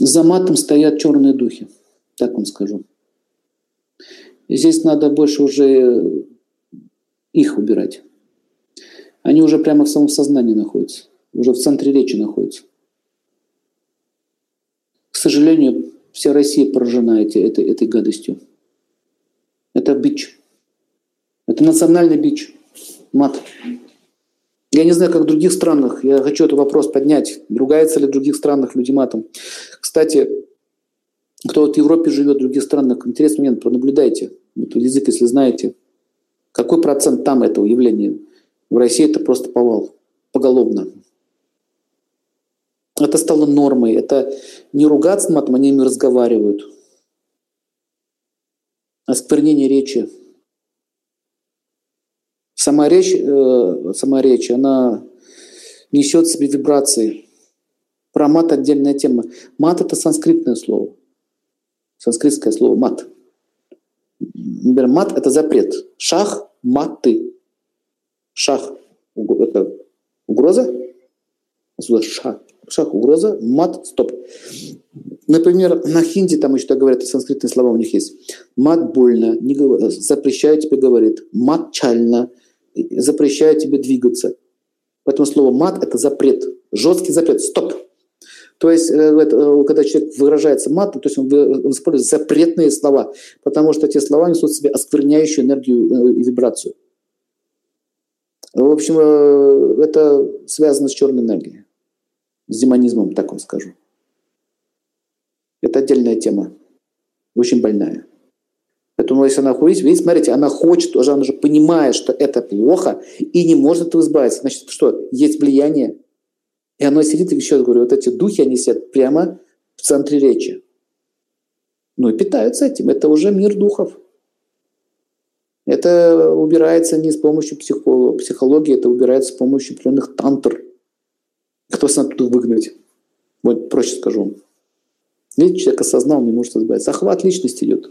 За матом стоят черные духи, так вам скажу. И здесь надо больше уже их убирать. Они уже прямо в самом сознании находятся, уже в центре речи находятся. К сожалению, вся Россия поражена эти, этой, этой гадостью. Это бич. Это национальный бич. Мат. Я не знаю, как в других странах. Я хочу этот вопрос поднять. Ругается ли в других странах люди матом? Кстати, кто вот в Европе живет, в других странах, интересный момент, пронаблюдайте. Вот язык, если знаете. Какой процент там этого явления? В России это просто повал. Поголовно. Это стало нормой. Это не ругаться матом, они ими разговаривают. Осквернение речи. Сама речь, э, сама речь, она несет в себе вибрации. Про мат отдельная тема. Мат – это санскритное слово. Санскритское слово «мат». Например, мат – это запрет. Шах – маты. Шах – это угроза. Шах шаг угроза, мат, стоп. Например, на хинди там еще говорят, санскритные слова у них есть. Мат больно, не запрещаю тебе говорит. Мат чально, запрещаю тебе двигаться. Поэтому слово мат – это запрет, жесткий запрет, стоп. То есть, э, э, когда человек выражается матом, то есть он, использует запретные слова, потому что эти слова несут в себе оскверняющую энергию э, и вибрацию. В общем, это связано с черной энергией с демонизмом, так вам скажу. Это отдельная тема, очень больная. Поэтому если она хочет, видите, смотрите, она хочет, уже она уже понимает, что это плохо, и не может этого избавиться. Значит, что? Есть влияние. И оно сидит, и еще раз говорю, вот эти духи, они сидят прямо в центре речи. Ну и питаются этим. Это уже мир духов. Это убирается не с помощью психологии, это убирается с помощью определенных тантр – кто нас оттуда выгнать? Вот проще скажу. Видите, человек осознал, не может избавиться. Охват личности идет.